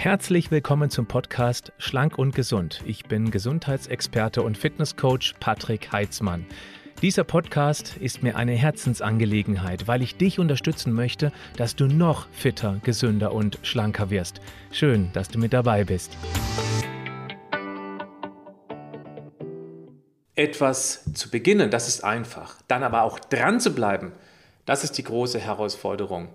Herzlich willkommen zum Podcast Schlank und Gesund. Ich bin Gesundheitsexperte und Fitnesscoach Patrick Heitzmann. Dieser Podcast ist mir eine Herzensangelegenheit, weil ich dich unterstützen möchte, dass du noch fitter, gesünder und schlanker wirst. Schön, dass du mit dabei bist. Etwas zu beginnen, das ist einfach. Dann aber auch dran zu bleiben, das ist die große Herausforderung.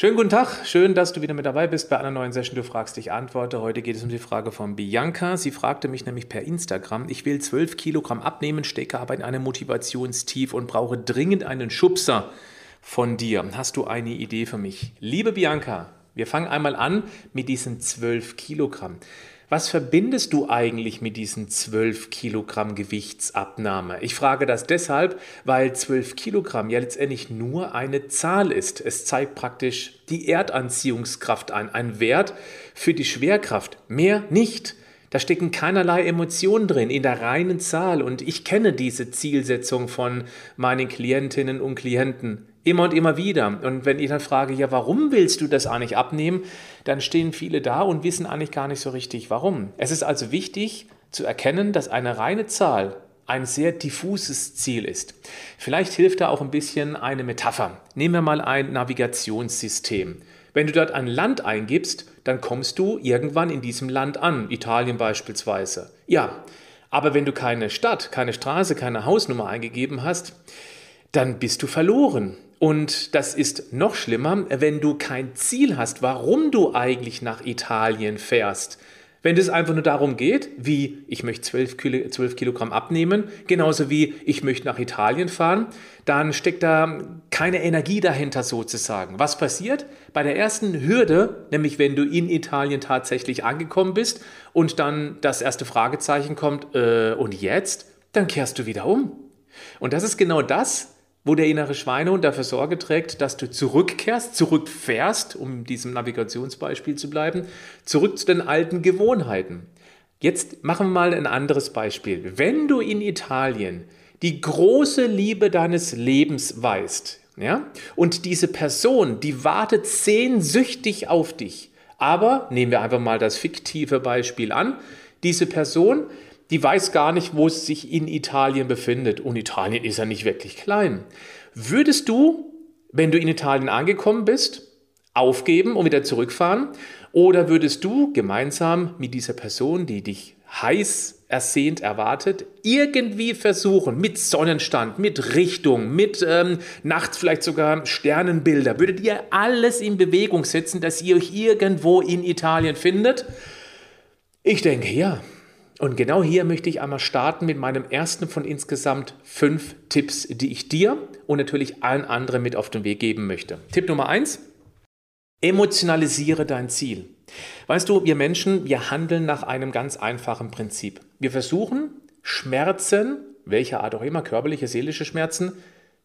Schönen guten Tag, schön, dass du wieder mit dabei bist bei einer neuen Session. Du fragst, ich antworte. Heute geht es um die Frage von Bianca. Sie fragte mich nämlich per Instagram, ich will 12 Kilogramm abnehmen, stecke aber in einem Motivationstief und brauche dringend einen Schubser von dir. Hast du eine Idee für mich? Liebe Bianca, wir fangen einmal an mit diesen 12 Kilogramm. Was verbindest du eigentlich mit diesen 12 Kilogramm Gewichtsabnahme? Ich frage das deshalb, weil 12 Kilogramm ja letztendlich nur eine Zahl ist. Es zeigt praktisch die Erdanziehungskraft an, ein Wert für die Schwerkraft, mehr nicht. Da stecken keinerlei Emotionen drin in der reinen Zahl und ich kenne diese Zielsetzung von meinen Klientinnen und Klienten immer und immer wieder. Und wenn ich dann frage, ja, warum willst du das eigentlich abnehmen, dann stehen viele da und wissen eigentlich gar nicht so richtig, warum. Es ist also wichtig zu erkennen, dass eine reine Zahl ein sehr diffuses Ziel ist. Vielleicht hilft da auch ein bisschen eine Metapher. Nehmen wir mal ein Navigationssystem. Wenn du dort ein Land eingibst, dann kommst du irgendwann in diesem Land an, Italien beispielsweise. Ja, aber wenn du keine Stadt, keine Straße, keine Hausnummer eingegeben hast, dann bist du verloren. Und das ist noch schlimmer, wenn du kein Ziel hast, warum du eigentlich nach Italien fährst. Wenn es einfach nur darum geht, wie ich möchte 12, Kilo, 12 Kilogramm abnehmen, genauso wie ich möchte nach Italien fahren, dann steckt da keine Energie dahinter sozusagen. Was passiert? Bei der ersten Hürde, nämlich wenn du in Italien tatsächlich angekommen bist und dann das erste Fragezeichen kommt, äh, und jetzt? Dann kehrst du wieder um. Und das ist genau das, wo der innere Schweinehund dafür Sorge trägt, dass du zurückkehrst, zurückfährst, um diesem Navigationsbeispiel zu bleiben, zurück zu den alten Gewohnheiten. Jetzt machen wir mal ein anderes Beispiel. Wenn du in Italien die große Liebe deines Lebens weißt, ja, und diese Person, die wartet sehnsüchtig auf dich, aber nehmen wir einfach mal das fiktive Beispiel an, diese Person, die weiß gar nicht, wo es sich in Italien befindet. Und Italien ist ja nicht wirklich klein. Würdest du, wenn du in Italien angekommen bist, aufgeben und wieder zurückfahren? Oder würdest du gemeinsam mit dieser Person, die dich heiß ersehnt erwartet, irgendwie versuchen, mit Sonnenstand, mit Richtung, mit ähm, nachts vielleicht sogar Sternenbilder, würdet ihr alles in Bewegung setzen, dass ihr euch irgendwo in Italien findet? Ich denke, ja. Und genau hier möchte ich einmal starten mit meinem ersten von insgesamt fünf Tipps, die ich dir und natürlich allen anderen mit auf den Weg geben möchte. Tipp Nummer eins: Emotionalisiere dein Ziel. Weißt du, wir Menschen, wir handeln nach einem ganz einfachen Prinzip. Wir versuchen, Schmerzen, welcher Art auch immer, körperliche, seelische Schmerzen,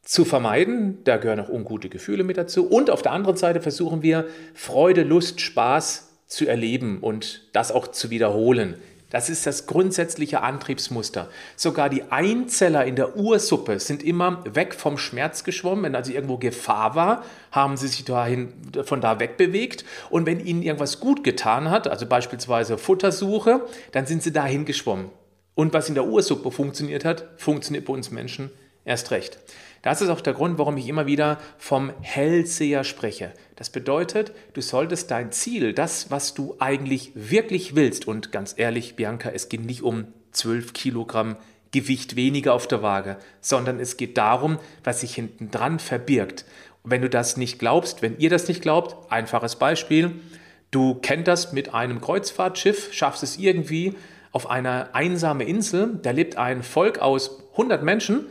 zu vermeiden. Da gehören auch ungute Gefühle mit dazu. Und auf der anderen Seite versuchen wir, Freude, Lust, Spaß zu erleben und das auch zu wiederholen. Das ist das grundsätzliche Antriebsmuster. Sogar die Einzeller in der Ursuppe sind immer weg vom Schmerz geschwommen. Wenn also irgendwo Gefahr war, haben sie sich dahin, von da wegbewegt. Und wenn ihnen irgendwas gut getan hat, also beispielsweise Futtersuche, dann sind sie dahin geschwommen. Und was in der Ursuppe funktioniert hat, funktioniert bei uns Menschen erst recht. Das ist auch der Grund, warum ich immer wieder vom Hellseher spreche. Das bedeutet, du solltest dein Ziel, das, was du eigentlich wirklich willst, und ganz ehrlich, Bianca, es geht nicht um 12 Kilogramm Gewicht weniger auf der Waage, sondern es geht darum, was sich hinten dran verbirgt. Wenn du das nicht glaubst, wenn ihr das nicht glaubt, einfaches Beispiel, du kennst das mit einem Kreuzfahrtschiff, schaffst es irgendwie auf einer einsame Insel, da lebt ein Volk aus 100 Menschen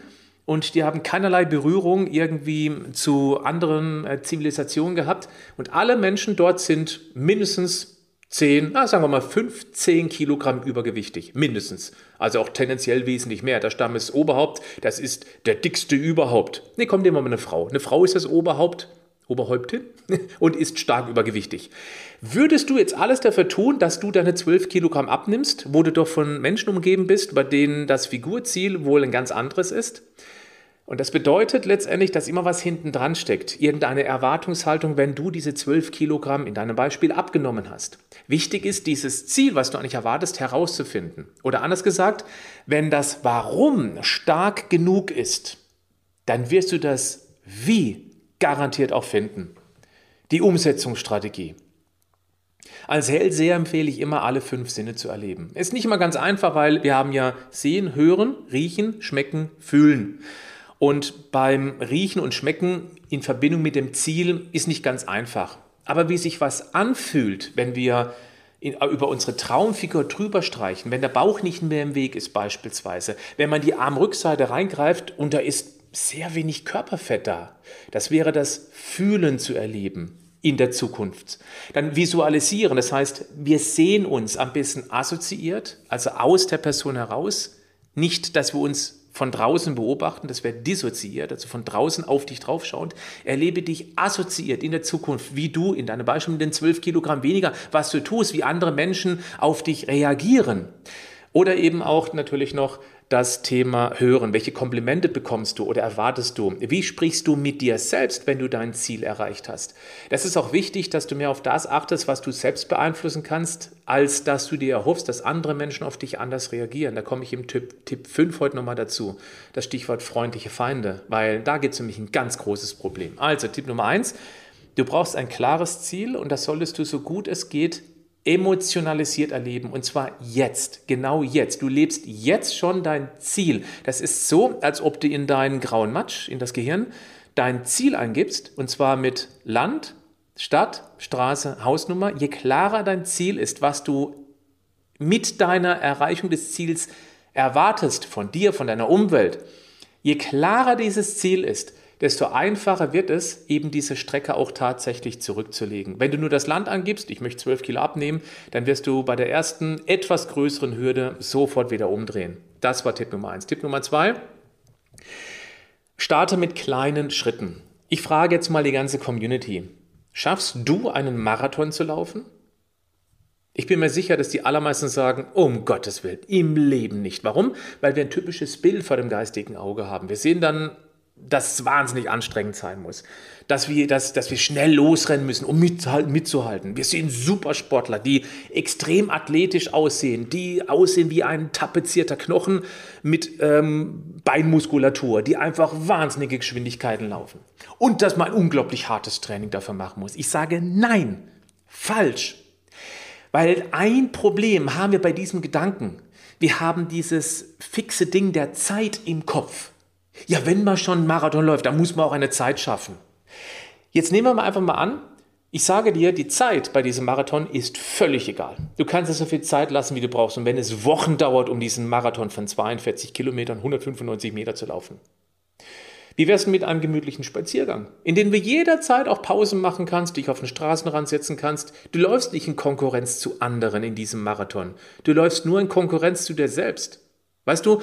und die haben keinerlei Berührung irgendwie zu anderen äh, Zivilisationen gehabt. Und alle Menschen dort sind mindestens 10, na, sagen wir mal 15 Kilogramm übergewichtig, mindestens. Also auch tendenziell wesentlich mehr. Der Stamm ist Oberhaupt, das ist der dickste überhaupt. Ne, kommt immer mal eine Frau. Eine Frau ist das Oberhaupt, Oberhäuptin und ist stark übergewichtig. Würdest du jetzt alles dafür tun, dass du deine 12 Kilogramm abnimmst, wo du doch von Menschen umgeben bist, bei denen das Figurziel wohl ein ganz anderes ist? Und das bedeutet letztendlich, dass immer was hinten dran steckt. Irgendeine Erwartungshaltung, wenn du diese 12 Kilogramm in deinem Beispiel abgenommen hast. Wichtig ist, dieses Ziel, was du eigentlich erwartest, herauszufinden. Oder anders gesagt, wenn das Warum stark genug ist, dann wirst du das Wie garantiert auch finden. Die Umsetzungsstrategie. Als Hellseher empfehle ich immer, alle fünf Sinne zu erleben. Ist nicht immer ganz einfach, weil wir haben ja Sehen, Hören, Riechen, Schmecken, Fühlen. Und beim Riechen und Schmecken in Verbindung mit dem Ziel ist nicht ganz einfach. Aber wie sich was anfühlt, wenn wir in, über unsere Traumfigur drüber streichen, wenn der Bauch nicht mehr im Weg ist beispielsweise, wenn man die Armrückseite reingreift und da ist sehr wenig Körperfett da, das wäre das Fühlen zu erleben in der Zukunft. Dann visualisieren, das heißt, wir sehen uns am besten assoziiert, also aus der Person heraus, nicht, dass wir uns von draußen beobachten, das wäre dissoziiert, also von draußen auf dich draufschauend. Erlebe dich assoziiert in der Zukunft, wie du in deinem Beispiel mit den 12 Kilogramm weniger, was du tust, wie andere Menschen auf dich reagieren. Oder eben auch natürlich noch das Thema Hören. Welche Komplimente bekommst du oder erwartest du? Wie sprichst du mit dir selbst, wenn du dein Ziel erreicht hast? Das ist auch wichtig, dass du mehr auf das achtest, was du selbst beeinflussen kannst, als dass du dir erhoffst, dass andere Menschen auf dich anders reagieren. Da komme ich im Tipp, Tipp 5 heute nochmal dazu. Das Stichwort freundliche Feinde, weil da gibt es nämlich ein ganz großes Problem. Also Tipp Nummer 1. Du brauchst ein klares Ziel und das solltest du so gut es geht emotionalisiert erleben und zwar jetzt, genau jetzt. Du lebst jetzt schon dein Ziel. Das ist so, als ob du in deinen grauen Matsch, in das Gehirn, dein Ziel eingibst und zwar mit Land, Stadt, Straße, Hausnummer. Je klarer dein Ziel ist, was du mit deiner Erreichung des Ziels erwartest von dir, von deiner Umwelt, je klarer dieses Ziel ist, desto einfacher wird es, eben diese Strecke auch tatsächlich zurückzulegen. Wenn du nur das Land angibst, ich möchte 12 Kilo abnehmen, dann wirst du bei der ersten etwas größeren Hürde sofort wieder umdrehen. Das war Tipp Nummer eins. Tipp Nummer zwei, starte mit kleinen Schritten. Ich frage jetzt mal die ganze Community. Schaffst du einen Marathon zu laufen? Ich bin mir sicher, dass die allermeisten sagen, um Gottes Willen, im Leben nicht. Warum? Weil wir ein typisches Bild vor dem geistigen Auge haben. Wir sehen dann dass es wahnsinnig anstrengend sein muss. Dass wir, dass, dass wir schnell losrennen müssen, um mitzuhalten. Wir sehen Supersportler, die extrem athletisch aussehen, die aussehen wie ein tapezierter Knochen mit ähm, Beinmuskulatur, die einfach wahnsinnige Geschwindigkeiten laufen. Und dass man unglaublich hartes Training dafür machen muss. Ich sage nein, falsch. Weil ein Problem haben wir bei diesem Gedanken. Wir haben dieses fixe Ding der Zeit im Kopf. Ja, wenn man schon einen Marathon läuft, dann muss man auch eine Zeit schaffen. Jetzt nehmen wir mal einfach mal an, ich sage dir, die Zeit bei diesem Marathon ist völlig egal. Du kannst es so viel Zeit lassen, wie du brauchst. Und wenn es Wochen dauert, um diesen Marathon von 42 Kilometern, 195 Meter zu laufen. Wie wär's denn mit einem gemütlichen Spaziergang, in dem du jederzeit auch Pausen machen kannst, dich auf den Straßenrand setzen kannst? Du läufst nicht in Konkurrenz zu anderen in diesem Marathon. Du läufst nur in Konkurrenz zu dir selbst. Weißt du,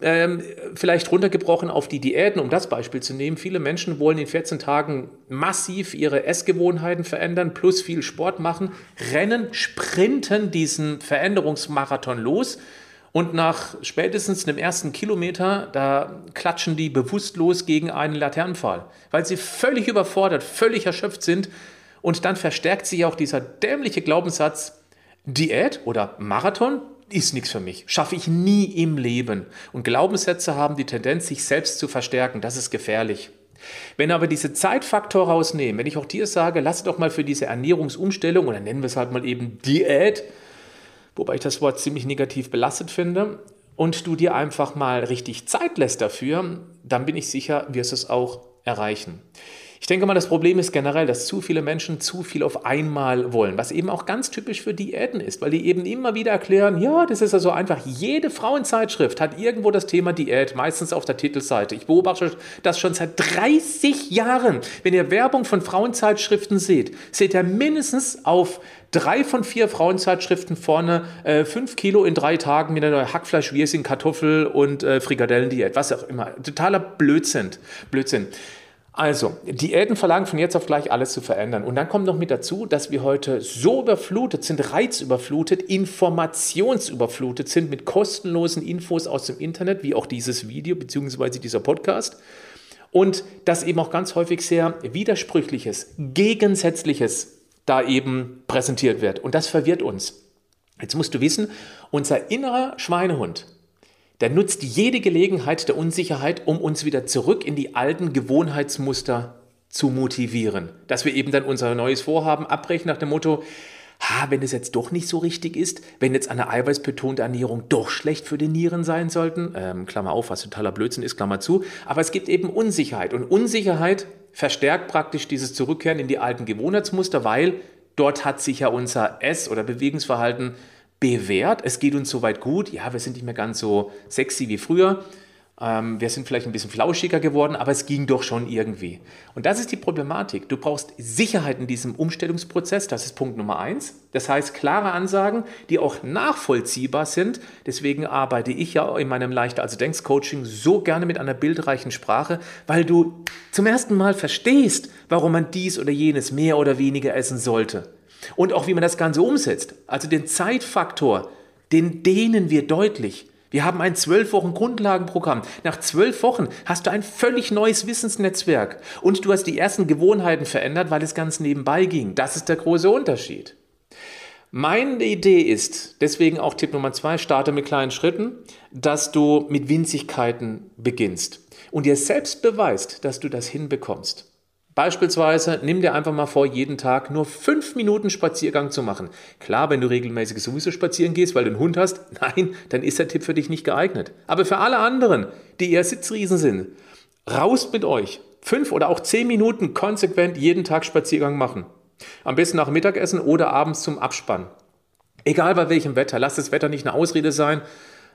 ähm, vielleicht runtergebrochen auf die Diäten, um das Beispiel zu nehmen. Viele Menschen wollen in 14 Tagen massiv ihre Essgewohnheiten verändern, plus viel Sport machen, rennen, sprinten diesen Veränderungsmarathon los. Und nach spätestens dem ersten Kilometer, da klatschen die bewusstlos gegen einen Laternenpfahl, weil sie völlig überfordert, völlig erschöpft sind. Und dann verstärkt sich auch dieser dämliche Glaubenssatz, Diät oder Marathon, ist nichts für mich, schaffe ich nie im Leben. Und Glaubenssätze haben die Tendenz, sich selbst zu verstärken. Das ist gefährlich. Wenn aber diese Zeitfaktor rausnehmen, wenn ich auch dir sage, lass doch mal für diese Ernährungsumstellung oder nennen wir es halt mal eben Diät, wobei ich das Wort ziemlich negativ belastet finde, und du dir einfach mal richtig Zeit lässt dafür, dann bin ich sicher, wirst du es auch erreichen. Ich denke mal, das Problem ist generell, dass zu viele Menschen zu viel auf einmal wollen, was eben auch ganz typisch für Diäten ist, weil die eben immer wieder erklären, ja, das ist also einfach, jede Frauenzeitschrift hat irgendwo das Thema Diät, meistens auf der Titelseite. Ich beobachte das schon seit 30 Jahren. Wenn ihr Werbung von Frauenzeitschriften seht, seht ihr mindestens auf drei von vier Frauenzeitschriften vorne äh, fünf Kilo in drei Tagen mit einer Hackfleisch, Wirsing, Kartoffel und äh, Frikadellendiät, was auch immer. Totaler Blödsinn. Blödsinn. Also, Diäten verlangen von jetzt auf gleich alles zu verändern. Und dann kommt noch mit dazu, dass wir heute so überflutet sind, reizüberflutet, informationsüberflutet sind mit kostenlosen Infos aus dem Internet, wie auch dieses Video bzw. dieser Podcast. Und dass eben auch ganz häufig sehr widersprüchliches, gegensätzliches da eben präsentiert wird. Und das verwirrt uns. Jetzt musst du wissen, unser innerer Schweinehund, der nutzt jede Gelegenheit der Unsicherheit, um uns wieder zurück in die alten Gewohnheitsmuster zu motivieren. Dass wir eben dann unser neues Vorhaben abbrechen nach dem Motto, ha, wenn es jetzt doch nicht so richtig ist, wenn jetzt eine eiweißbetonte Ernährung doch schlecht für die Nieren sein sollten, ähm, Klammer auf, was totaler Blödsinn ist, Klammer zu, aber es gibt eben Unsicherheit und Unsicherheit verstärkt praktisch dieses Zurückkehren in die alten Gewohnheitsmuster, weil dort hat sich ja unser Ess- oder Bewegungsverhalten bewährt. Es geht uns soweit gut. Ja, wir sind nicht mehr ganz so sexy wie früher. Ähm, wir sind vielleicht ein bisschen flauschiger geworden, aber es ging doch schon irgendwie. Und das ist die Problematik. Du brauchst Sicherheit in diesem Umstellungsprozess. Das ist Punkt Nummer eins. Das heißt, klare Ansagen, die auch nachvollziehbar sind. Deswegen arbeite ich ja in meinem Leichter als Denkst Coaching so gerne mit einer bildreichen Sprache, weil du zum ersten Mal verstehst, warum man dies oder jenes mehr oder weniger essen sollte. Und auch wie man das Ganze umsetzt. Also den Zeitfaktor, den dehnen wir deutlich. Wir haben ein zwölf Wochen Grundlagenprogramm. Nach zwölf Wochen hast du ein völlig neues Wissensnetzwerk und du hast die ersten Gewohnheiten verändert, weil es ganz nebenbei ging. Das ist der große Unterschied. Meine Idee ist, deswegen auch Tipp Nummer zwei, starte mit kleinen Schritten, dass du mit Winzigkeiten beginnst und dir selbst beweist, dass du das hinbekommst. Beispielsweise nimm dir einfach mal vor, jeden Tag nur fünf Minuten Spaziergang zu machen. Klar, wenn du regelmäßig sowieso spazieren gehst, weil du einen Hund hast, nein, dann ist der Tipp für dich nicht geeignet. Aber für alle anderen, die eher Sitzriesen sind, raus mit euch. Fünf oder auch zehn Minuten konsequent jeden Tag Spaziergang machen. Am besten nach Mittagessen oder abends zum Abspann. Egal bei welchem Wetter, lasst das Wetter nicht eine Ausrede sein,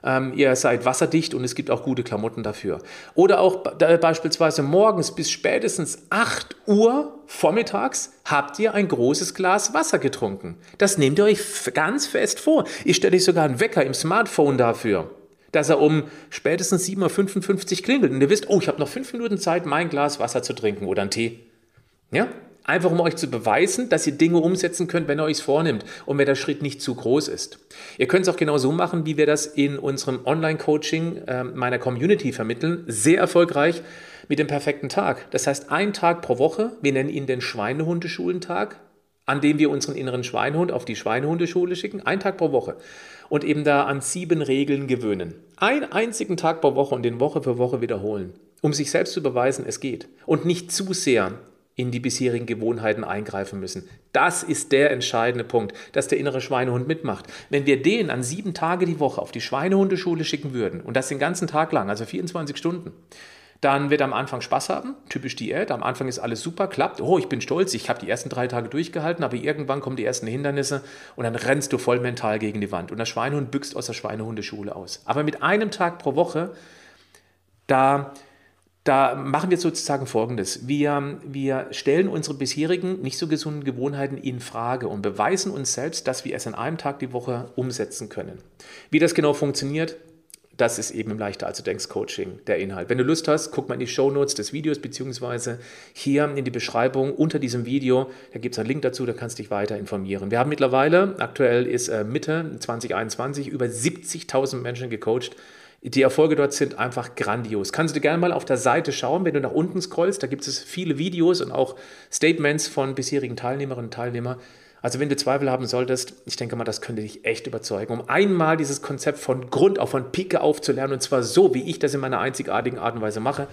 ähm, ihr seid wasserdicht und es gibt auch gute Klamotten dafür. Oder auch beispielsweise morgens bis spätestens 8 Uhr vormittags habt ihr ein großes Glas Wasser getrunken. Das nehmt ihr euch ganz fest vor. Ich stelle euch sogar einen Wecker im Smartphone dafür dass er um spätestens 7.55 Uhr klingelt und ihr wisst, oh, ich habe noch fünf Minuten Zeit, mein Glas Wasser zu trinken oder einen Tee. Ja? Einfach um euch zu beweisen, dass ihr Dinge umsetzen könnt, wenn ihr euch vornimmt und wenn der Schritt nicht zu groß ist. Ihr könnt es auch genau so machen, wie wir das in unserem Online-Coaching äh, meiner Community vermitteln. Sehr erfolgreich mit dem perfekten Tag. Das heißt, ein Tag pro Woche, wir nennen ihn den Schweinehundeschulentag, an dem wir unseren inneren Schweinehund auf die Schweinehundeschule schicken. Ein Tag pro Woche. Und eben da an sieben Regeln gewöhnen. Einen einzigen Tag pro Woche und den Woche für Woche wiederholen. Um sich selbst zu beweisen, es geht. Und nicht zu sehr in die bisherigen Gewohnheiten eingreifen müssen. Das ist der entscheidende Punkt, dass der innere Schweinehund mitmacht. Wenn wir den an sieben Tage die Woche auf die Schweinehundeschule schicken würden und das den ganzen Tag lang, also 24 Stunden, dann wird er am Anfang Spaß haben, typisch Diät. Am Anfang ist alles super, klappt. Oh, ich bin stolz, ich habe die ersten drei Tage durchgehalten, aber irgendwann kommen die ersten Hindernisse und dann rennst du voll mental gegen die Wand. Und der Schweinehund büchst aus der Schweinehundeschule aus. Aber mit einem Tag pro Woche, da da machen wir sozusagen Folgendes. Wir, wir stellen unsere bisherigen nicht so gesunden Gewohnheiten in Frage und beweisen uns selbst, dass wir es an einem Tag die Woche umsetzen können. Wie das genau funktioniert, das ist eben im Leichter als du denkst Coaching der Inhalt. Wenn du Lust hast, guck mal in die Show Notes des Videos beziehungsweise hier in die Beschreibung unter diesem Video. Da gibt es einen Link dazu, da kannst du dich weiter informieren. Wir haben mittlerweile, aktuell ist äh, Mitte 2021, über 70.000 Menschen gecoacht die Erfolge dort sind einfach grandios. Kannst du gerne mal auf der Seite schauen, wenn du nach unten scrollst. Da gibt es viele Videos und auch Statements von bisherigen Teilnehmerinnen und Teilnehmern. Also wenn du Zweifel haben solltest, ich denke mal, das könnte dich echt überzeugen, um einmal dieses Konzept von Grund auf, von Pike aufzulernen und zwar so, wie ich das in meiner einzigartigen Art und Weise mache,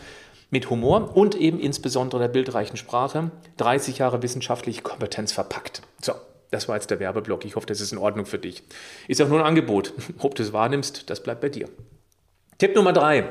mit Humor und eben insbesondere der bildreichen Sprache, 30 Jahre wissenschaftliche Kompetenz verpackt. So, das war jetzt der Werbeblock. Ich hoffe, das ist in Ordnung für dich. Ist auch nur ein Angebot. Ob du es wahrnimmst, das bleibt bei dir. Tipp Nummer drei.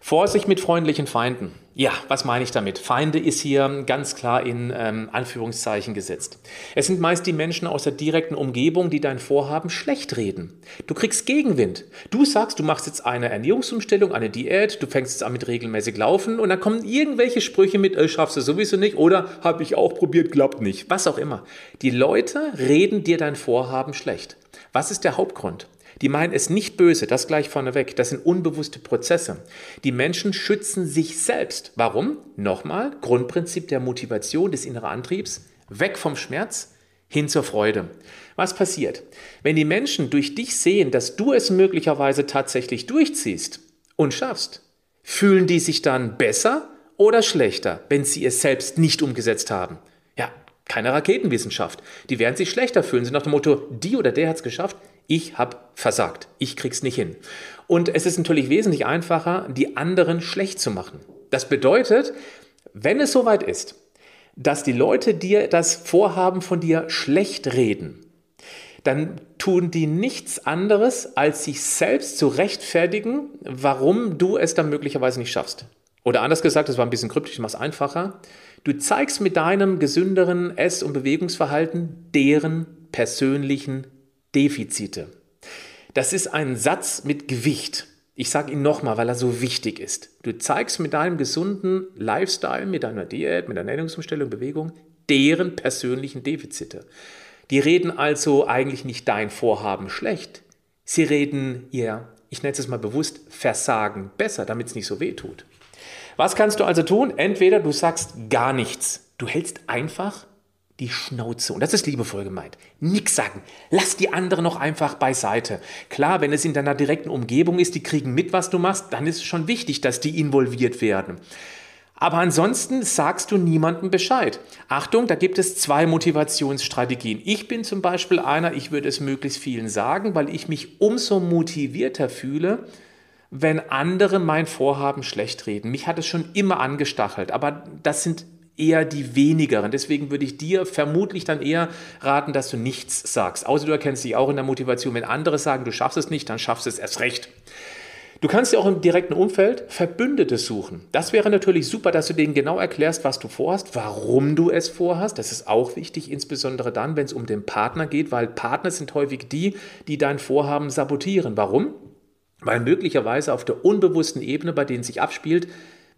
Vorsicht mit freundlichen Feinden. Ja, was meine ich damit? Feinde ist hier ganz klar in ähm, Anführungszeichen gesetzt. Es sind meist die Menschen aus der direkten Umgebung, die dein Vorhaben schlecht reden. Du kriegst Gegenwind. Du sagst, du machst jetzt eine Ernährungsumstellung, eine Diät, du fängst jetzt an mit regelmäßig Laufen und dann kommen irgendwelche Sprüche mit, äh, schaffst du sowieso nicht oder habe ich auch probiert, klappt nicht. Was auch immer. Die Leute reden dir dein Vorhaben schlecht. Was ist der Hauptgrund? Die meinen es nicht böse, das gleich vorneweg. Das sind unbewusste Prozesse. Die Menschen schützen sich selbst. Warum? Nochmal, Grundprinzip der Motivation, des inneren Antriebs. Weg vom Schmerz, hin zur Freude. Was passiert? Wenn die Menschen durch dich sehen, dass du es möglicherweise tatsächlich durchziehst und schaffst, fühlen die sich dann besser oder schlechter, wenn sie es selbst nicht umgesetzt haben? Ja, keine Raketenwissenschaft. Die werden sich schlechter fühlen, sind nach dem Motto, die oder der hat es geschafft, ich habe versagt, ich krieg's nicht hin. Und es ist natürlich wesentlich einfacher, die anderen schlecht zu machen. Das bedeutet, wenn es soweit ist, dass die Leute dir das Vorhaben von dir schlecht reden, dann tun die nichts anderes, als sich selbst zu rechtfertigen, warum du es dann möglicherweise nicht schaffst. Oder anders gesagt, das war ein bisschen kryptisch, ich mache es einfacher. Du zeigst mit deinem gesünderen Ess- und Bewegungsverhalten deren persönlichen Defizite. Das ist ein Satz mit Gewicht. Ich sage ihn nochmal, weil er so wichtig ist. Du zeigst mit deinem gesunden Lifestyle, mit deiner Diät, mit deiner Ernährungsumstellung, Bewegung, deren persönlichen Defizite. Die reden also eigentlich nicht dein Vorhaben schlecht. Sie reden ihr, ich nenne es mal bewusst, Versagen besser, damit es nicht so weh tut. Was kannst du also tun? Entweder du sagst gar nichts. Du hältst einfach die Schnauze. Und das ist liebevoll gemeint. Nix sagen. Lass die anderen noch einfach beiseite. Klar, wenn es in deiner direkten Umgebung ist, die kriegen mit, was du machst, dann ist es schon wichtig, dass die involviert werden. Aber ansonsten sagst du niemandem Bescheid. Achtung, da gibt es zwei Motivationsstrategien. Ich bin zum Beispiel einer, ich würde es möglichst vielen sagen, weil ich mich umso motivierter fühle, wenn andere mein Vorhaben schlecht reden. Mich hat es schon immer angestachelt, aber das sind eher die wenigeren. Deswegen würde ich dir vermutlich dann eher raten, dass du nichts sagst. Außer du erkennst dich auch in der Motivation. Wenn andere sagen, du schaffst es nicht, dann schaffst du es erst recht. Du kannst dir auch im direkten Umfeld Verbündete suchen. Das wäre natürlich super, dass du denen genau erklärst, was du vorhast, warum du es vorhast. Das ist auch wichtig, insbesondere dann, wenn es um den Partner geht, weil Partner sind häufig die, die dein Vorhaben sabotieren. Warum? Weil möglicherweise auf der unbewussten Ebene, bei denen sich abspielt,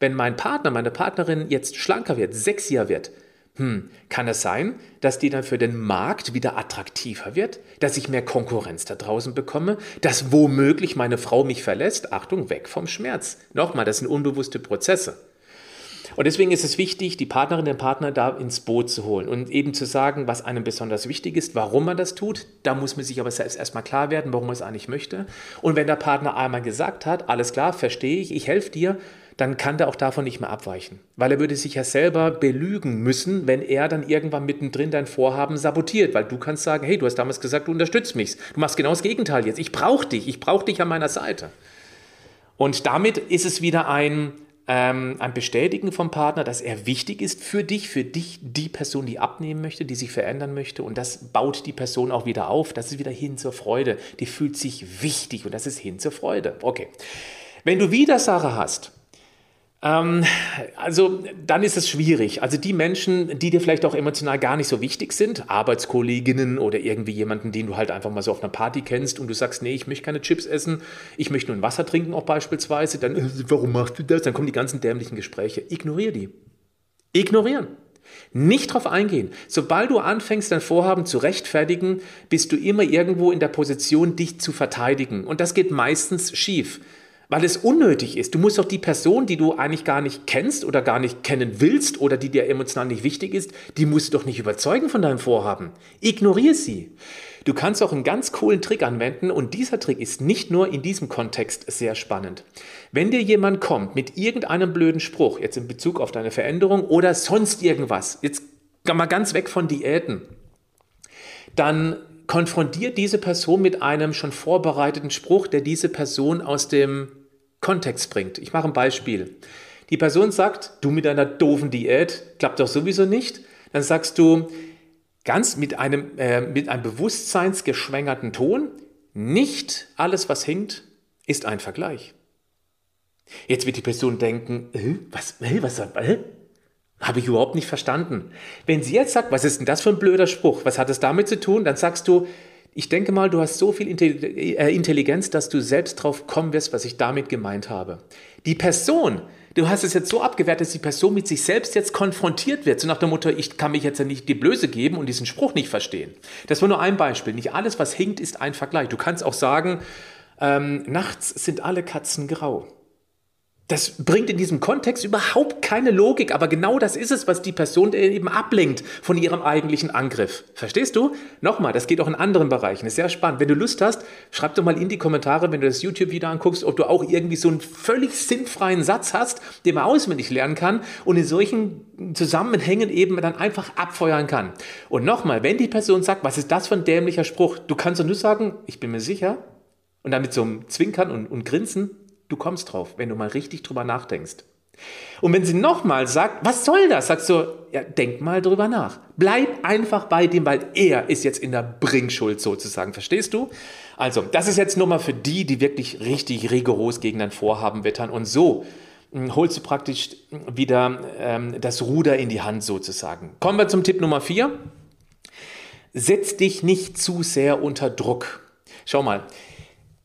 wenn mein Partner, meine Partnerin jetzt schlanker wird, sexier wird, hm, kann es sein, dass die dann für den Markt wieder attraktiver wird, dass ich mehr Konkurrenz da draußen bekomme, dass womöglich meine Frau mich verlässt? Achtung, weg vom Schmerz. Nochmal, das sind unbewusste Prozesse. Und deswegen ist es wichtig, die Partnerin, den Partner da ins Boot zu holen und eben zu sagen, was einem besonders wichtig ist, warum man das tut. Da muss man sich aber selbst erstmal klar werden, warum man es eigentlich möchte. Und wenn der Partner einmal gesagt hat, alles klar, verstehe ich, ich helfe dir, dann kann der auch davon nicht mehr abweichen. Weil er würde sich ja selber belügen müssen, wenn er dann irgendwann mittendrin dein Vorhaben sabotiert. Weil du kannst sagen, hey, du hast damals gesagt, du unterstützt mich. Du machst genau das Gegenteil jetzt. Ich brauche dich. Ich brauche dich an meiner Seite. Und damit ist es wieder ein, ähm, ein Bestätigen vom Partner, dass er wichtig ist für dich, für dich die Person, die abnehmen möchte, die sich verändern möchte. Und das baut die Person auch wieder auf. Das ist wieder hin zur Freude. Die fühlt sich wichtig und das ist hin zur Freude. Okay. Wenn du Widersacher hast, ähm, also dann ist es schwierig. Also die Menschen, die dir vielleicht auch emotional gar nicht so wichtig sind, Arbeitskolleginnen oder irgendwie jemanden, den du halt einfach mal so auf einer Party kennst und du sagst, nee, ich möchte keine Chips essen, ich möchte nur ein Wasser trinken auch beispielsweise, dann, äh, warum machst du das? Dann kommen die ganzen dämlichen Gespräche. Ignorier die. Ignorieren. Nicht drauf eingehen. Sobald du anfängst, dein Vorhaben zu rechtfertigen, bist du immer irgendwo in der Position, dich zu verteidigen. Und das geht meistens schief weil es unnötig ist. Du musst doch die Person, die du eigentlich gar nicht kennst oder gar nicht kennen willst oder die dir emotional nicht wichtig ist, die musst du doch nicht überzeugen von deinem Vorhaben. Ignoriere sie. Du kannst auch einen ganz coolen Trick anwenden und dieser Trick ist nicht nur in diesem Kontext sehr spannend. Wenn dir jemand kommt mit irgendeinem blöden Spruch, jetzt in Bezug auf deine Veränderung oder sonst irgendwas, jetzt mal ganz weg von Diäten, dann konfrontiert diese Person mit einem schon vorbereiteten Spruch, der diese Person aus dem Kontext bringt. Ich mache ein Beispiel. Die Person sagt, du mit deiner doofen Diät, klappt doch sowieso nicht. Dann sagst du ganz mit einem, äh, mit einem bewusstseinsgeschwängerten Ton, nicht alles, was hinkt, ist ein Vergleich. Jetzt wird die Person denken, äh, was, äh, was, äh, habe ich überhaupt nicht verstanden. Wenn sie jetzt sagt, was ist denn das für ein blöder Spruch? Was hat es damit zu tun? Dann sagst du, ich denke mal, du hast so viel äh, Intelligenz, dass du selbst drauf kommen wirst, was ich damit gemeint habe. Die Person, Du hast es jetzt so abgewertet, dass die Person mit sich selbst jetzt konfrontiert wird. So nach dem Motto, ich kann mich jetzt ja nicht die Blöße geben und diesen Spruch nicht verstehen. Das war nur ein Beispiel. Nicht alles, was hinkt, ist ein Vergleich. Du kannst auch sagen, ähm, nachts sind alle Katzen grau. Das bringt in diesem Kontext überhaupt keine Logik, aber genau das ist es, was die Person eben ablenkt von ihrem eigentlichen Angriff. Verstehst du? Nochmal, das geht auch in anderen Bereichen. ist sehr spannend. Wenn du Lust hast, schreib doch mal in die Kommentare, wenn du das YouTube-Video anguckst, ob du auch irgendwie so einen völlig sinnfreien Satz hast, den man auswendig lernen kann und in solchen Zusammenhängen eben dann einfach abfeuern kann. Und nochmal, wenn die Person sagt, was ist das für ein dämlicher Spruch, du kannst doch nur sagen, ich bin mir sicher, und dann mit so einem Zwinkern und, und Grinsen, Du kommst drauf, wenn du mal richtig drüber nachdenkst. Und wenn sie nochmal sagt, was soll das? Sagst du, ja, denk mal drüber nach. Bleib einfach bei dem, weil er ist jetzt in der Bringschuld sozusagen. Verstehst du? Also, das ist jetzt nur mal für die, die wirklich richtig rigoros gegen dein Vorhaben wettern. Und so hm, holst du praktisch wieder ähm, das Ruder in die Hand sozusagen. Kommen wir zum Tipp Nummer vier. Setz dich nicht zu sehr unter Druck. Schau mal,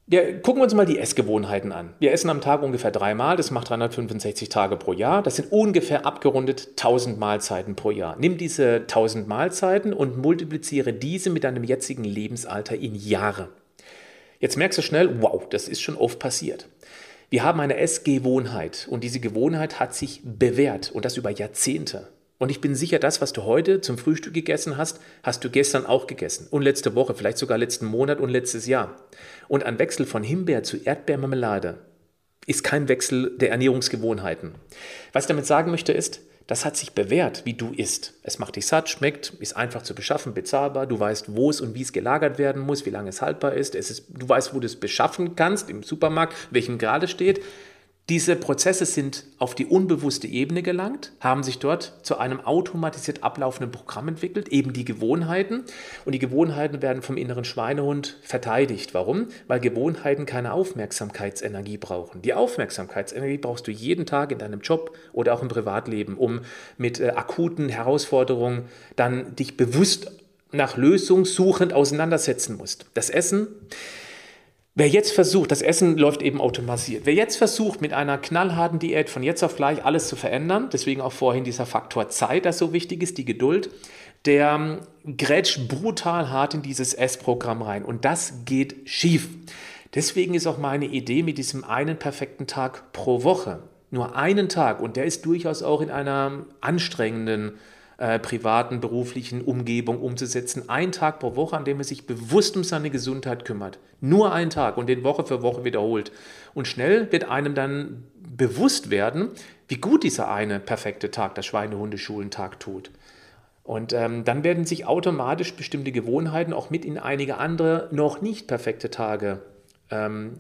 wir gucken uns mal die Essgewohnheiten an. Wir essen am Tag ungefähr dreimal, das macht 365 Tage pro Jahr. Das sind ungefähr abgerundet 1000 Mahlzeiten pro Jahr. Nimm diese 1000 Mahlzeiten und multipliziere diese mit deinem jetzigen Lebensalter in Jahre. Jetzt merkst du schnell, wow, das ist schon oft passiert. Wir haben eine Essgewohnheit und diese Gewohnheit hat sich bewährt und das über Jahrzehnte. Und ich bin sicher, das, was du heute zum Frühstück gegessen hast, hast du gestern auch gegessen. Und letzte Woche, vielleicht sogar letzten Monat und letztes Jahr. Und ein Wechsel von Himbeer zu Erdbeermarmelade ist kein Wechsel der Ernährungsgewohnheiten. Was ich damit sagen möchte ist, das hat sich bewährt, wie du isst. Es macht dich satt, schmeckt, ist einfach zu beschaffen, bezahlbar. Du weißt, wo es und wie es gelagert werden muss, wie lange es haltbar ist. Es ist du weißt, wo du es beschaffen kannst im Supermarkt, welchem Grade steht. Diese Prozesse sind auf die unbewusste Ebene gelangt, haben sich dort zu einem automatisiert ablaufenden Programm entwickelt, eben die Gewohnheiten. Und die Gewohnheiten werden vom inneren Schweinehund verteidigt. Warum? Weil Gewohnheiten keine Aufmerksamkeitsenergie brauchen. Die Aufmerksamkeitsenergie brauchst du jeden Tag in deinem Job oder auch im Privatleben, um mit äh, akuten Herausforderungen dann dich bewusst nach Lösung suchend auseinandersetzen musst. Das Essen Wer jetzt versucht, das Essen läuft eben automatisiert, wer jetzt versucht, mit einer knallharten Diät von jetzt auf gleich alles zu verändern, deswegen auch vorhin dieser Faktor Zeit, das so wichtig ist, die Geduld, der ähm, grätscht brutal hart in dieses Essprogramm rein und das geht schief. Deswegen ist auch meine Idee mit diesem einen perfekten Tag pro Woche. Nur einen Tag und der ist durchaus auch in einer anstrengenden äh, privaten, beruflichen Umgebung umzusetzen. Ein Tag pro Woche, an dem er sich bewusst um seine Gesundheit kümmert. Nur ein Tag und den Woche für Woche wiederholt. Und schnell wird einem dann bewusst werden, wie gut dieser eine perfekte Tag, der Schweinehundeschulentag tut. Und ähm, dann werden sich automatisch bestimmte Gewohnheiten auch mit in einige andere noch nicht perfekte Tage ähm,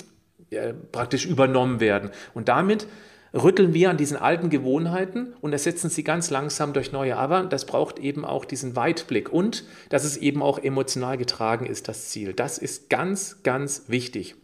praktisch übernommen werden. Und damit rütteln wir an diesen alten Gewohnheiten und ersetzen sie ganz langsam durch neue. Aber das braucht eben auch diesen Weitblick und dass es eben auch emotional getragen ist, das Ziel. Das ist ganz, ganz wichtig.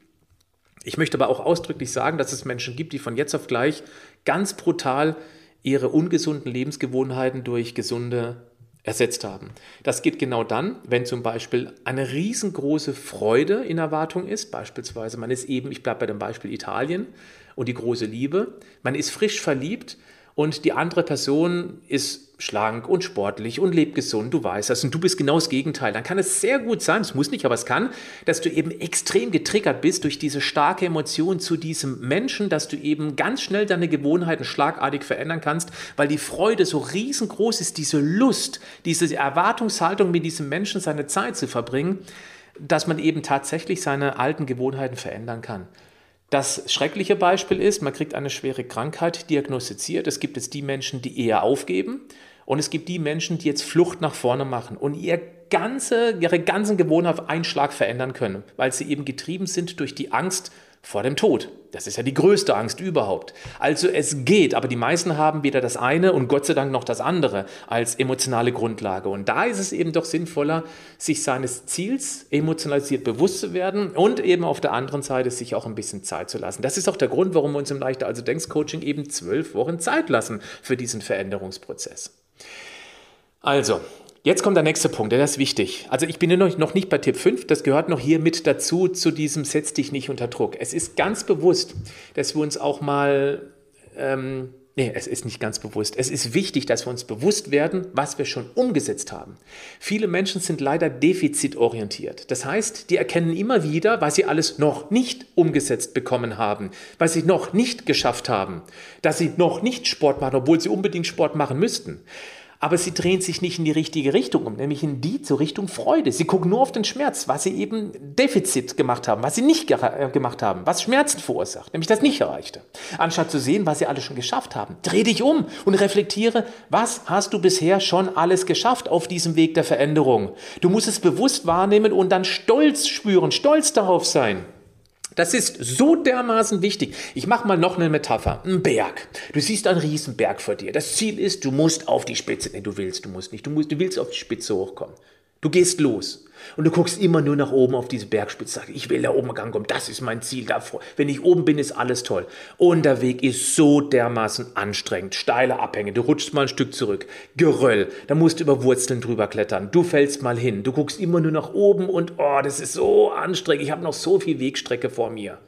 Ich möchte aber auch ausdrücklich sagen, dass es Menschen gibt, die von jetzt auf gleich ganz brutal ihre ungesunden Lebensgewohnheiten durch gesunde ersetzt haben. Das geht genau dann, wenn zum Beispiel eine riesengroße Freude in Erwartung ist, beispielsweise man ist eben, ich bleibe bei dem Beispiel Italien und die große Liebe, man ist frisch verliebt und die andere Person ist schlank und sportlich und lebt gesund, du weißt das und du bist genau das Gegenteil, dann kann es sehr gut sein, es muss nicht, aber es kann, dass du eben extrem getriggert bist durch diese starke Emotion zu diesem Menschen, dass du eben ganz schnell deine Gewohnheiten schlagartig verändern kannst, weil die Freude so riesengroß ist, diese Lust, diese Erwartungshaltung mit diesem Menschen seine Zeit zu verbringen, dass man eben tatsächlich seine alten Gewohnheiten verändern kann. Das schreckliche Beispiel ist, man kriegt eine schwere Krankheit diagnostiziert. Es gibt jetzt die Menschen, die eher aufgeben und es gibt die Menschen, die jetzt Flucht nach vorne machen und ihr ganze, ihre ganzen Gewohnheiten auf einen Schlag verändern können, weil sie eben getrieben sind durch die Angst vor dem Tod. Das ist ja die größte Angst überhaupt. Also es geht, aber die meisten haben weder das eine und Gott sei Dank noch das andere als emotionale Grundlage. Und da ist es eben doch sinnvoller, sich seines Ziels emotionalisiert bewusst zu werden und eben auf der anderen Seite sich auch ein bisschen Zeit zu lassen. Das ist auch der Grund, warum wir uns im Leichter also Denkst Coaching eben zwölf Wochen Zeit lassen für diesen Veränderungsprozess. Also, Jetzt kommt der nächste Punkt, der ist wichtig. Also ich bin noch nicht bei Tipp 5, das gehört noch hier mit dazu, zu diesem Setz dich nicht unter Druck. Es ist ganz bewusst, dass wir uns auch mal ähm, Nee, es ist nicht ganz bewusst. Es ist wichtig, dass wir uns bewusst werden, was wir schon umgesetzt haben. Viele Menschen sind leider defizitorientiert. Das heißt, die erkennen immer wieder, was sie alles noch nicht umgesetzt bekommen haben, was sie noch nicht geschafft haben, dass sie noch nicht Sport machen, obwohl sie unbedingt Sport machen müssten aber sie drehen sich nicht in die richtige Richtung um, nämlich in die zur Richtung Freude. Sie gucken nur auf den Schmerz, was sie eben Defizit gemacht haben, was sie nicht äh, gemacht haben, was Schmerzen verursacht, nämlich das nicht erreichte. Anstatt zu sehen, was sie alles schon geschafft haben. Dreh dich um und reflektiere, was hast du bisher schon alles geschafft auf diesem Weg der Veränderung. Du musst es bewusst wahrnehmen und dann stolz spüren, stolz darauf sein. Das ist so dermaßen wichtig. Ich mache mal noch eine Metapher. Ein Berg. Du siehst einen Riesenberg vor dir. Das Ziel ist, du musst auf die Spitze. Nee, du willst, du musst nicht. Du, musst, du willst auf die Spitze hochkommen. Du gehst los und du guckst immer nur nach oben auf diese Bergspitze. Sagst, ich will da oben ankommen, das ist mein Ziel. Wenn ich oben bin, ist alles toll. Und der Weg ist so dermaßen anstrengend. Steile Abhänge, du rutschst mal ein Stück zurück. Geröll, da musst du über Wurzeln drüber klettern. Du fällst mal hin. Du guckst immer nur nach oben und oh, das ist so anstrengend. Ich habe noch so viel Wegstrecke vor mir.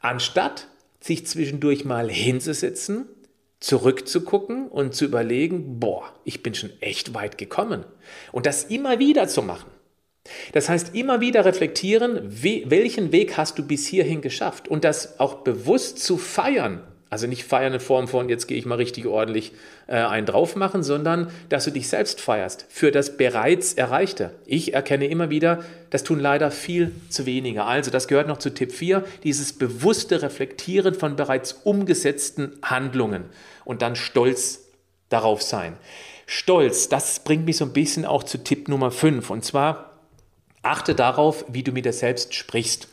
Anstatt sich zwischendurch mal hinzusetzen zurückzugucken und zu überlegen, boah, ich bin schon echt weit gekommen. Und das immer wieder zu machen. Das heißt, immer wieder reflektieren, welchen Weg hast du bis hierhin geschafft und das auch bewusst zu feiern. Also nicht feiern in Form von, jetzt gehe ich mal richtig ordentlich äh, einen drauf machen, sondern dass du dich selbst feierst für das bereits Erreichte. Ich erkenne immer wieder, das tun leider viel zu wenige. Also das gehört noch zu Tipp 4, dieses bewusste Reflektieren von bereits umgesetzten Handlungen und dann stolz darauf sein. Stolz, das bringt mich so ein bisschen auch zu Tipp Nummer 5 und zwar Achte darauf, wie du mit dir selbst sprichst.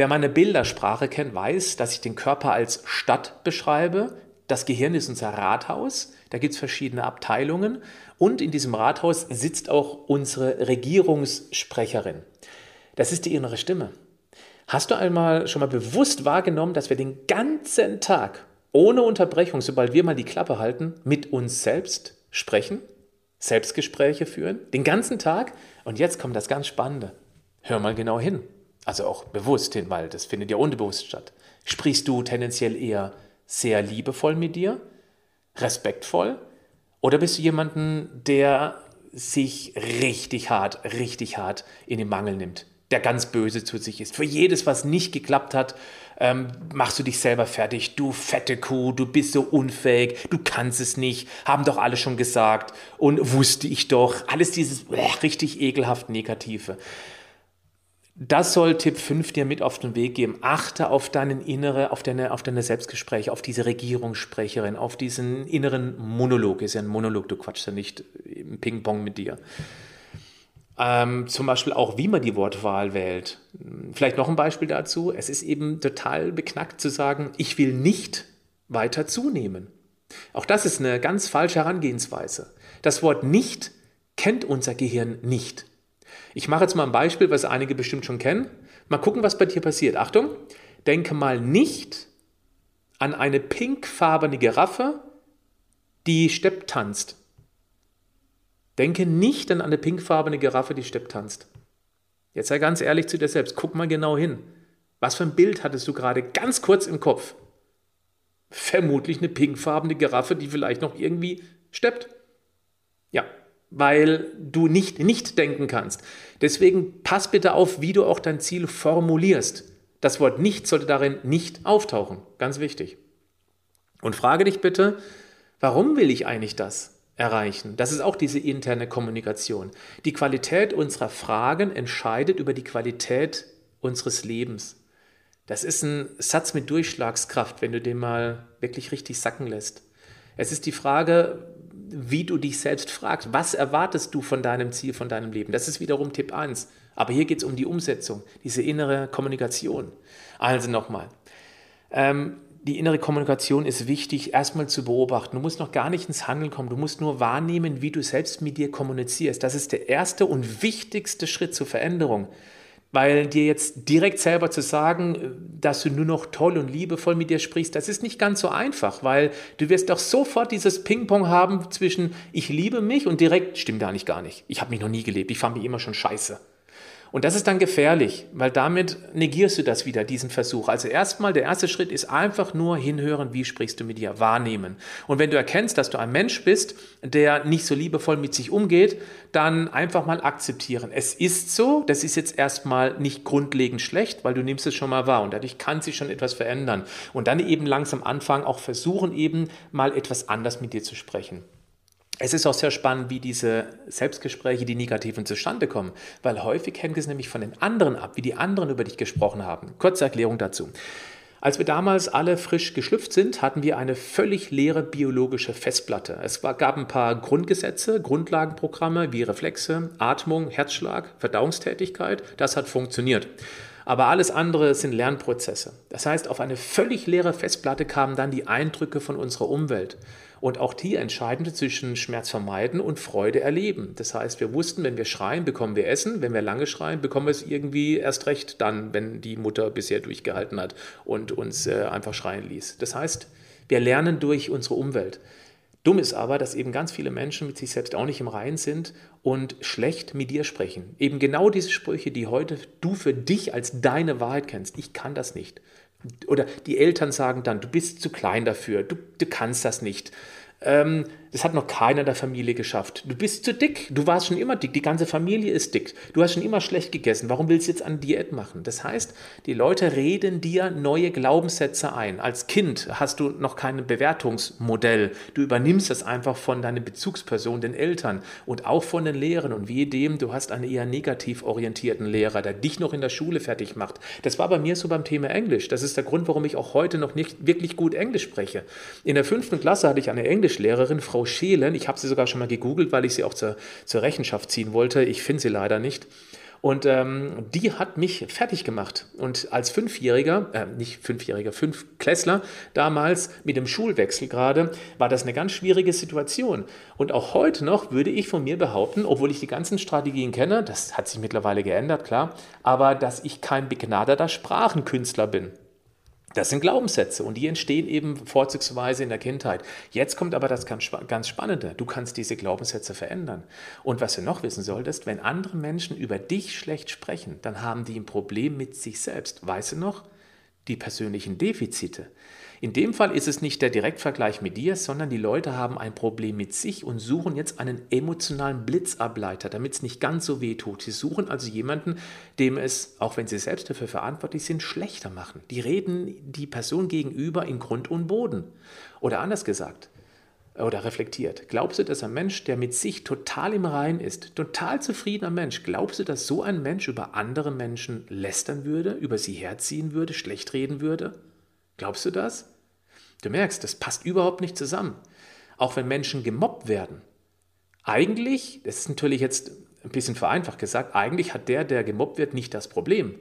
Wer meine Bildersprache kennt, weiß, dass ich den Körper als Stadt beschreibe. Das Gehirn ist unser Rathaus. Da gibt es verschiedene Abteilungen. Und in diesem Rathaus sitzt auch unsere Regierungssprecherin. Das ist die innere Stimme. Hast du einmal schon mal bewusst wahrgenommen, dass wir den ganzen Tag ohne Unterbrechung, sobald wir mal die Klappe halten, mit uns selbst sprechen? Selbstgespräche führen, den ganzen Tag. Und jetzt kommt das ganz Spannende. Hör mal genau hin. Also auch bewusst hin, weil das findet ja unbewusst statt. Sprichst du tendenziell eher sehr liebevoll mit dir, respektvoll? Oder bist du jemanden, der sich richtig hart, richtig hart in den Mangel nimmt, der ganz böse zu sich ist? Für jedes, was nicht geklappt hat, ähm, machst du dich selber fertig, du fette Kuh, du bist so unfähig, du kannst es nicht, haben doch alle schon gesagt und wusste ich doch, alles dieses äh, richtig ekelhaft Negative. Das soll Tipp 5 dir mit auf den Weg geben. Achte auf deinen innere, auf deine, auf deine Selbstgespräche, auf diese Regierungssprecherin, auf diesen inneren Monolog. Ist ja ein Monolog, du quatschst ja nicht im Ping-Pong mit dir. Ähm, zum Beispiel auch, wie man die Wortwahl wählt. Vielleicht noch ein Beispiel dazu. Es ist eben total beknackt zu sagen, ich will nicht weiter zunehmen. Auch das ist eine ganz falsche Herangehensweise. Das Wort nicht kennt unser Gehirn nicht. Ich mache jetzt mal ein Beispiel, was einige bestimmt schon kennen. Mal gucken, was bei dir passiert. Achtung, denke mal nicht an eine pinkfarbene Giraffe, die Stepp tanzt. Denke nicht an eine pinkfarbene Giraffe, die Stepp tanzt. Jetzt sei ganz ehrlich zu dir selbst. Guck mal genau hin. Was für ein Bild hattest du gerade ganz kurz im Kopf? Vermutlich eine pinkfarbene Giraffe, die vielleicht noch irgendwie steppt. Ja, weil du nicht nicht denken kannst. Deswegen pass bitte auf, wie du auch dein Ziel formulierst. Das Wort nicht sollte darin nicht auftauchen. Ganz wichtig. Und frage dich bitte, warum will ich eigentlich das? erreichen. Das ist auch diese interne Kommunikation. Die Qualität unserer Fragen entscheidet über die Qualität unseres Lebens. Das ist ein Satz mit Durchschlagskraft, wenn du den mal wirklich richtig sacken lässt. Es ist die Frage, wie du dich selbst fragst. Was erwartest du von deinem Ziel, von deinem Leben? Das ist wiederum Tipp 1. Aber hier geht es um die Umsetzung, diese innere Kommunikation. Also nochmal. Ähm, die innere Kommunikation ist wichtig, erstmal zu beobachten. Du musst noch gar nicht ins Handeln kommen. Du musst nur wahrnehmen, wie du selbst mit dir kommunizierst. Das ist der erste und wichtigste Schritt zur Veränderung. Weil dir jetzt direkt selber zu sagen, dass du nur noch toll und liebevoll mit dir sprichst, das ist nicht ganz so einfach, weil du wirst doch sofort dieses Ping-Pong haben zwischen ich liebe mich und direkt stimmt gar nicht gar nicht. Ich habe mich noch nie gelebt, ich fand mich immer schon scheiße. Und das ist dann gefährlich, weil damit negierst du das wieder, diesen Versuch. Also erstmal, der erste Schritt ist einfach nur hinhören, wie sprichst du mit dir, wahrnehmen. Und wenn du erkennst, dass du ein Mensch bist, der nicht so liebevoll mit sich umgeht, dann einfach mal akzeptieren. Es ist so, das ist jetzt erstmal nicht grundlegend schlecht, weil du nimmst es schon mal wahr und dadurch kann sich schon etwas verändern. Und dann eben langsam anfangen, auch versuchen eben mal etwas anders mit dir zu sprechen. Es ist auch sehr spannend, wie diese Selbstgespräche, die negativen, zustande kommen, weil häufig hängt es nämlich von den anderen ab, wie die anderen über dich gesprochen haben. Kurze Erklärung dazu. Als wir damals alle frisch geschlüpft sind, hatten wir eine völlig leere biologische Festplatte. Es gab ein paar Grundgesetze, Grundlagenprogramme wie Reflexe, Atmung, Herzschlag, Verdauungstätigkeit. Das hat funktioniert. Aber alles andere sind Lernprozesse. Das heißt, auf eine völlig leere Festplatte kamen dann die Eindrücke von unserer Umwelt. Und auch die entscheiden zwischen Schmerz vermeiden und Freude erleben. Das heißt, wir wussten, wenn wir schreien, bekommen wir Essen. Wenn wir lange schreien, bekommen wir es irgendwie erst recht dann, wenn die Mutter bisher durchgehalten hat und uns äh, einfach schreien ließ. Das heißt, wir lernen durch unsere Umwelt. Dumm ist aber, dass eben ganz viele Menschen mit sich selbst auch nicht im Reinen sind und schlecht mit dir sprechen. Eben genau diese Sprüche, die heute du für dich als deine Wahrheit kennst. Ich kann das nicht. Oder die Eltern sagen dann, du bist zu klein dafür, du, du kannst das nicht. Ähm, das hat noch keiner der Familie geschafft. Du bist zu dick. Du warst schon immer dick. Die ganze Familie ist dick. Du hast schon immer schlecht gegessen. Warum willst du jetzt eine Diät machen? Das heißt, die Leute reden dir neue Glaubenssätze ein. Als Kind hast du noch kein Bewertungsmodell. Du übernimmst das einfach von deiner Bezugsperson, den Eltern und auch von den Lehrern. Und wie dem, du hast einen eher negativ orientierten Lehrer, der dich noch in der Schule fertig macht. Das war bei mir so beim Thema Englisch. Das ist der Grund, warum ich auch heute noch nicht wirklich gut Englisch spreche. In der fünften Klasse hatte ich eine Englischlehrerin, Frau Frau. Ich habe sie sogar schon mal gegoogelt, weil ich sie auch zur, zur Rechenschaft ziehen wollte. Ich finde sie leider nicht. Und ähm, die hat mich fertig gemacht. Und als Fünfjähriger, äh, nicht Fünfjähriger, Fünfklässler damals mit dem Schulwechsel gerade, war das eine ganz schwierige Situation. Und auch heute noch würde ich von mir behaupten, obwohl ich die ganzen Strategien kenne, das hat sich mittlerweile geändert, klar, aber dass ich kein begnadeter Sprachenkünstler bin. Das sind Glaubenssätze und die entstehen eben vorzugsweise in der Kindheit. Jetzt kommt aber das ganz, Spannende. Du kannst diese Glaubenssätze verändern. Und was du noch wissen solltest, wenn andere Menschen über dich schlecht sprechen, dann haben die ein Problem mit sich selbst. Weißt du noch? Die persönlichen Defizite. In dem Fall ist es nicht der Direktvergleich mit dir, sondern die Leute haben ein Problem mit sich und suchen jetzt einen emotionalen Blitzableiter, damit es nicht ganz so weh tut. Sie suchen also jemanden, dem es, auch wenn sie selbst dafür verantwortlich sind, schlechter machen. Die reden die Person gegenüber in Grund und Boden. Oder anders gesagt, oder reflektiert. Glaubst du, dass ein Mensch, der mit sich total im Rein ist, total zufriedener Mensch, glaubst du, dass so ein Mensch über andere Menschen lästern würde, über sie herziehen würde, schlecht reden würde? Glaubst du das? Du merkst, das passt überhaupt nicht zusammen. Auch wenn Menschen gemobbt werden. Eigentlich, das ist natürlich jetzt ein bisschen vereinfacht gesagt, eigentlich hat der, der gemobbt wird, nicht das Problem.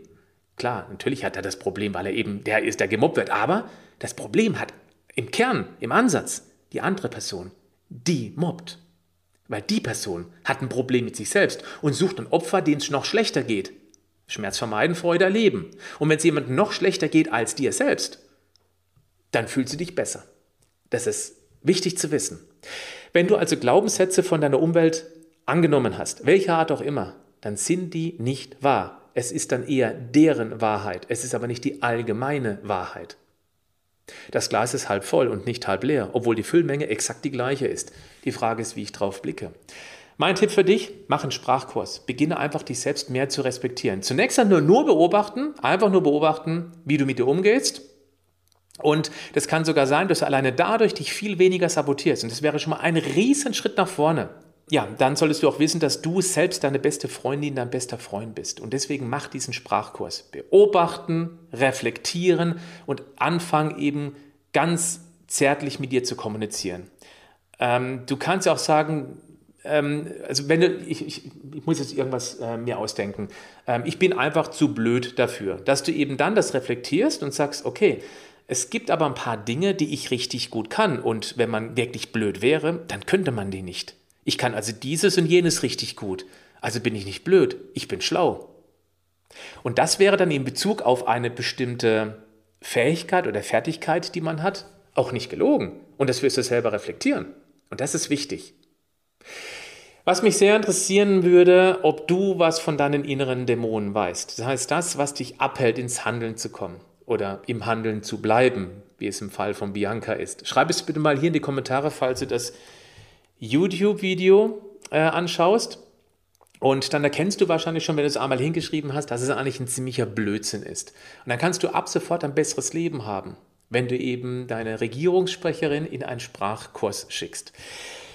Klar, natürlich hat er das Problem, weil er eben der ist, der gemobbt wird. Aber das Problem hat im Kern, im Ansatz, die andere Person, die mobbt. Weil die Person hat ein Problem mit sich selbst und sucht ein Opfer, dem es noch schlechter geht. Schmerz vermeiden, Freude erleben. Und wenn es jemandem noch schlechter geht als dir selbst, dann fühlst du dich besser. Das ist wichtig zu wissen. Wenn du also Glaubenssätze von deiner Umwelt angenommen hast, welcher Art auch immer, dann sind die nicht wahr. Es ist dann eher deren Wahrheit. Es ist aber nicht die allgemeine Wahrheit. Das Glas ist halb voll und nicht halb leer, obwohl die Füllmenge exakt die gleiche ist. Die Frage ist, wie ich drauf blicke. Mein Tipp für dich, mach einen Sprachkurs. Beginne einfach dich selbst mehr zu respektieren. Zunächst nur, nur beobachten, einfach nur beobachten, wie du mit dir umgehst und das kann sogar sein, dass du alleine dadurch dich viel weniger sabotierst. Und das wäre schon mal ein riesen Schritt nach vorne. Ja, dann solltest du auch wissen, dass du selbst deine beste Freundin, dein bester Freund bist. Und deswegen mach diesen Sprachkurs. Beobachten, reflektieren und anfangen eben ganz zärtlich mit dir zu kommunizieren. Ähm, du kannst auch sagen, ähm, also wenn du, ich, ich, ich, muss jetzt irgendwas äh, mir ausdenken. Ähm, ich bin einfach zu blöd dafür, dass du eben dann das reflektierst und sagst, okay, es gibt aber ein paar Dinge, die ich richtig gut kann und wenn man wirklich blöd wäre, dann könnte man die nicht. Ich kann also dieses und jenes richtig gut. Also bin ich nicht blöd, ich bin schlau. Und das wäre dann in Bezug auf eine bestimmte Fähigkeit oder Fertigkeit, die man hat, auch nicht gelogen. Und das wirst du selber reflektieren. Und das ist wichtig. Was mich sehr interessieren würde, ob du was von deinen inneren Dämonen weißt. Das heißt, das, was dich abhält, ins Handeln zu kommen oder im Handeln zu bleiben, wie es im Fall von Bianca ist. Schreib es bitte mal hier in die Kommentare, falls du das YouTube-Video äh, anschaust. Und dann erkennst du wahrscheinlich schon, wenn du es einmal hingeschrieben hast, dass es eigentlich ein ziemlicher Blödsinn ist. Und dann kannst du ab sofort ein besseres Leben haben, wenn du eben deine Regierungssprecherin in einen Sprachkurs schickst.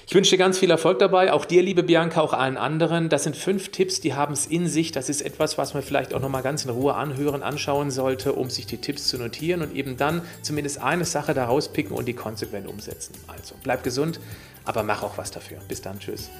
Ich wünsche dir ganz viel Erfolg dabei, auch dir, liebe Bianca, auch allen anderen. Das sind fünf Tipps, die haben es in sich. Das ist etwas, was man vielleicht auch nochmal ganz in Ruhe anhören, anschauen sollte, um sich die Tipps zu notieren und eben dann zumindest eine Sache daraus picken und die konsequent umsetzen. Also bleib gesund, aber mach auch was dafür. Bis dann, tschüss.